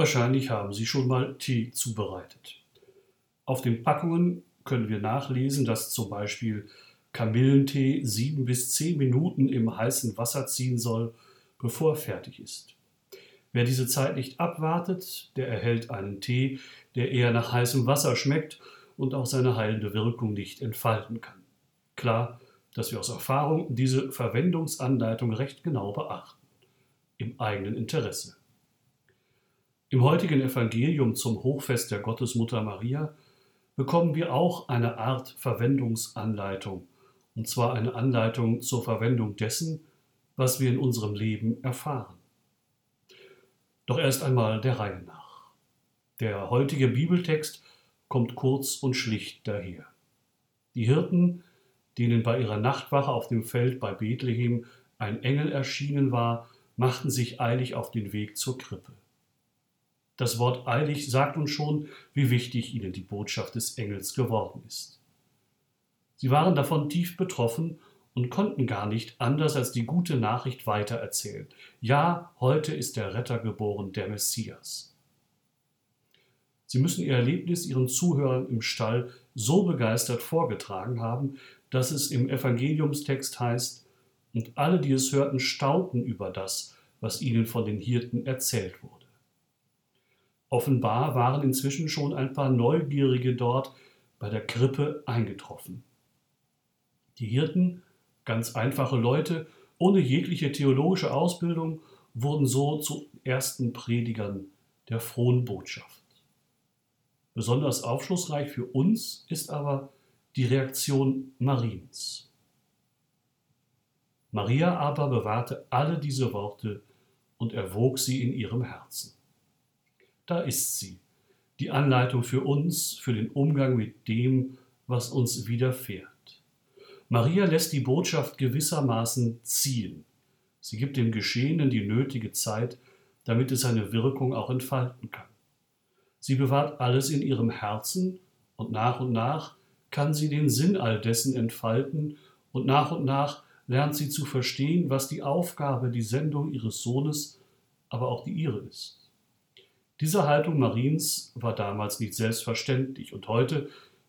Wahrscheinlich haben Sie schon mal Tee zubereitet. Auf den Packungen können wir nachlesen, dass zum Beispiel Kamillentee sieben bis zehn Minuten im heißen Wasser ziehen soll, bevor er fertig ist. Wer diese Zeit nicht abwartet, der erhält einen Tee, der eher nach heißem Wasser schmeckt und auch seine heilende Wirkung nicht entfalten kann. Klar, dass wir aus Erfahrung diese Verwendungsanleitung recht genau beachten, im eigenen Interesse. Im heutigen Evangelium zum Hochfest der Gottesmutter Maria bekommen wir auch eine Art Verwendungsanleitung, und zwar eine Anleitung zur Verwendung dessen, was wir in unserem Leben erfahren. Doch erst einmal der Reihe nach. Der heutige Bibeltext kommt kurz und schlicht daher. Die Hirten, denen bei ihrer Nachtwache auf dem Feld bei Bethlehem ein Engel erschienen war, machten sich eilig auf den Weg zur Krippe. Das Wort eilig sagt uns schon, wie wichtig ihnen die Botschaft des Engels geworden ist. Sie waren davon tief betroffen und konnten gar nicht anders als die gute Nachricht weitererzählen. Ja, heute ist der Retter geboren, der Messias. Sie müssen ihr Erlebnis ihren Zuhörern im Stall so begeistert vorgetragen haben, dass es im Evangeliumstext heißt, und alle, die es hörten, staunten über das, was ihnen von den Hirten erzählt wurde. Offenbar waren inzwischen schon ein paar Neugierige dort bei der Krippe eingetroffen. Die Hirten, ganz einfache Leute, ohne jegliche theologische Ausbildung, wurden so zu ersten Predigern der frohen Botschaft. Besonders aufschlussreich für uns ist aber die Reaktion Mariens. Maria aber bewahrte alle diese Worte und erwog sie in ihrem Herzen da ist sie, die Anleitung für uns, für den Umgang mit dem, was uns widerfährt. Maria lässt die Botschaft gewissermaßen ziehen. Sie gibt dem Geschehenen die nötige Zeit, damit es seine Wirkung auch entfalten kann. Sie bewahrt alles in ihrem Herzen und nach und nach kann sie den Sinn all dessen entfalten und nach und nach lernt sie zu verstehen, was die Aufgabe, die Sendung ihres Sohnes, aber auch die ihre ist. Diese Haltung Mariens war damals nicht selbstverständlich und heute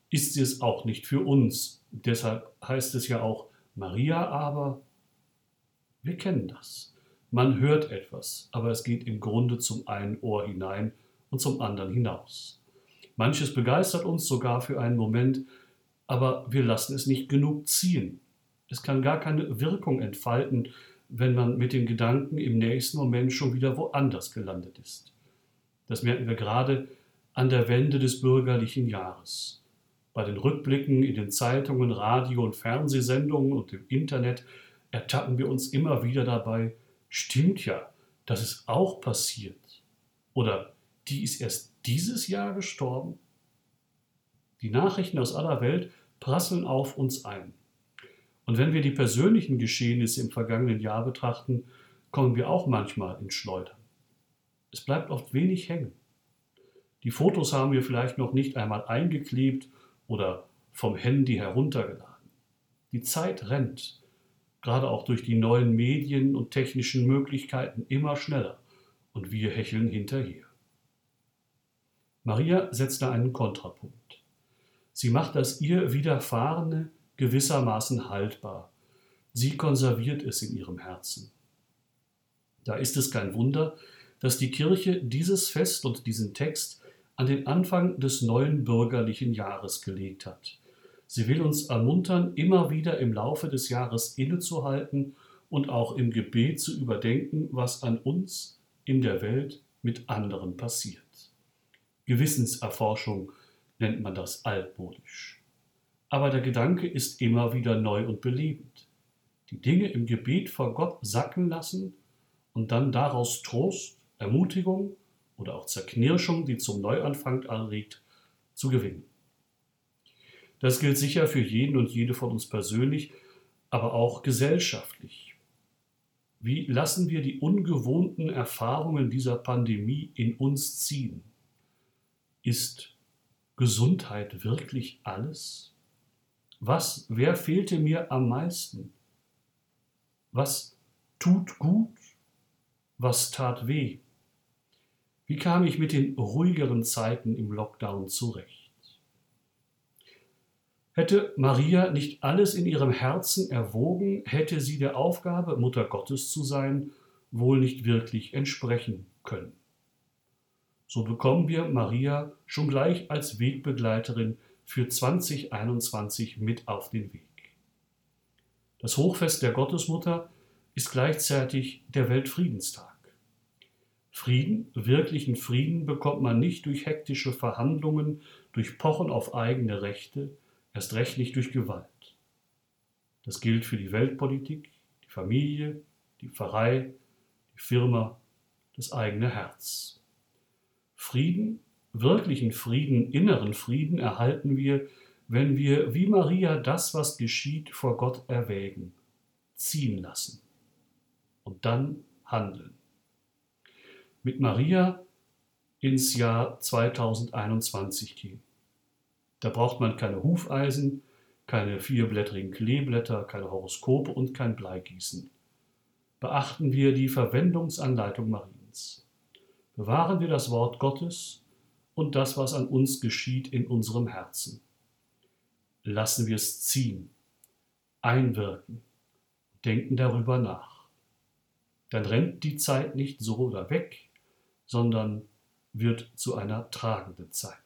ist sie es auch nicht für uns. Deshalb heißt es ja auch Maria aber. Wir kennen das. Man hört etwas, aber es geht im Grunde zum einen Ohr hinein und zum anderen hinaus. Manches begeistert uns sogar für einen Moment, aber wir lassen es nicht genug ziehen. Es kann gar keine Wirkung entfalten, wenn man mit den Gedanken im nächsten Moment schon wieder woanders gelandet ist. Das merken wir gerade an der Wende des bürgerlichen Jahres. Bei den Rückblicken in den Zeitungen, Radio- und Fernsehsendungen und im Internet ertappen wir uns immer wieder dabei, stimmt ja, das ist auch passiert. Oder die ist erst dieses Jahr gestorben. Die Nachrichten aus aller Welt prasseln auf uns ein. Und wenn wir die persönlichen Geschehnisse im vergangenen Jahr betrachten, kommen wir auch manchmal ins Schleudern. Es bleibt oft wenig hängen. Die Fotos haben wir vielleicht noch nicht einmal eingeklebt oder vom Handy heruntergeladen. Die Zeit rennt, gerade auch durch die neuen Medien und technischen Möglichkeiten immer schneller und wir hecheln hinterher. Maria setzt da einen Kontrapunkt. Sie macht das ihr Widerfahrene gewissermaßen haltbar. Sie konserviert es in ihrem Herzen. Da ist es kein Wunder, dass die Kirche dieses Fest und diesen Text an den Anfang des neuen bürgerlichen Jahres gelegt hat. Sie will uns ermuntern, immer wieder im Laufe des Jahres innezuhalten und auch im Gebet zu überdenken, was an uns in der Welt mit anderen passiert. Gewissenserforschung nennt man das altmodisch. Aber der Gedanke ist immer wieder neu und belebend. Die Dinge im Gebet vor Gott sacken lassen und dann daraus Trost, Ermutigung oder auch Zerknirschung, die zum Neuanfang anregt, zu gewinnen. Das gilt sicher für jeden und jede von uns persönlich, aber auch gesellschaftlich. Wie lassen wir die ungewohnten Erfahrungen dieser Pandemie in uns ziehen? Ist Gesundheit wirklich alles? Was, wer fehlte mir am meisten? Was tut gut? Was tat weh? Wie kam ich mit den ruhigeren Zeiten im Lockdown zurecht? Hätte Maria nicht alles in ihrem Herzen erwogen, hätte sie der Aufgabe, Mutter Gottes zu sein, wohl nicht wirklich entsprechen können. So bekommen wir Maria schon gleich als Wegbegleiterin für 2021 mit auf den Weg. Das Hochfest der Gottesmutter ist gleichzeitig der Weltfriedenstag. Frieden, wirklichen Frieden bekommt man nicht durch hektische Verhandlungen, durch Pochen auf eigene Rechte, erst recht nicht durch Gewalt. Das gilt für die Weltpolitik, die Familie, die Pfarrei, die Firma, das eigene Herz. Frieden, wirklichen Frieden, inneren Frieden erhalten wir, wenn wir wie Maria das, was geschieht, vor Gott erwägen, ziehen lassen und dann handeln. Mit Maria ins Jahr 2021 gehen. Da braucht man keine Hufeisen, keine vierblättrigen Kleeblätter, keine Horoskope und kein Bleigießen. Beachten wir die Verwendungsanleitung Mariens. Bewahren wir das Wort Gottes und das, was an uns geschieht, in unserem Herzen. Lassen wir es ziehen, einwirken, denken darüber nach. Dann rennt die Zeit nicht so oder weg, sondern wird zu einer tragenden Zeit.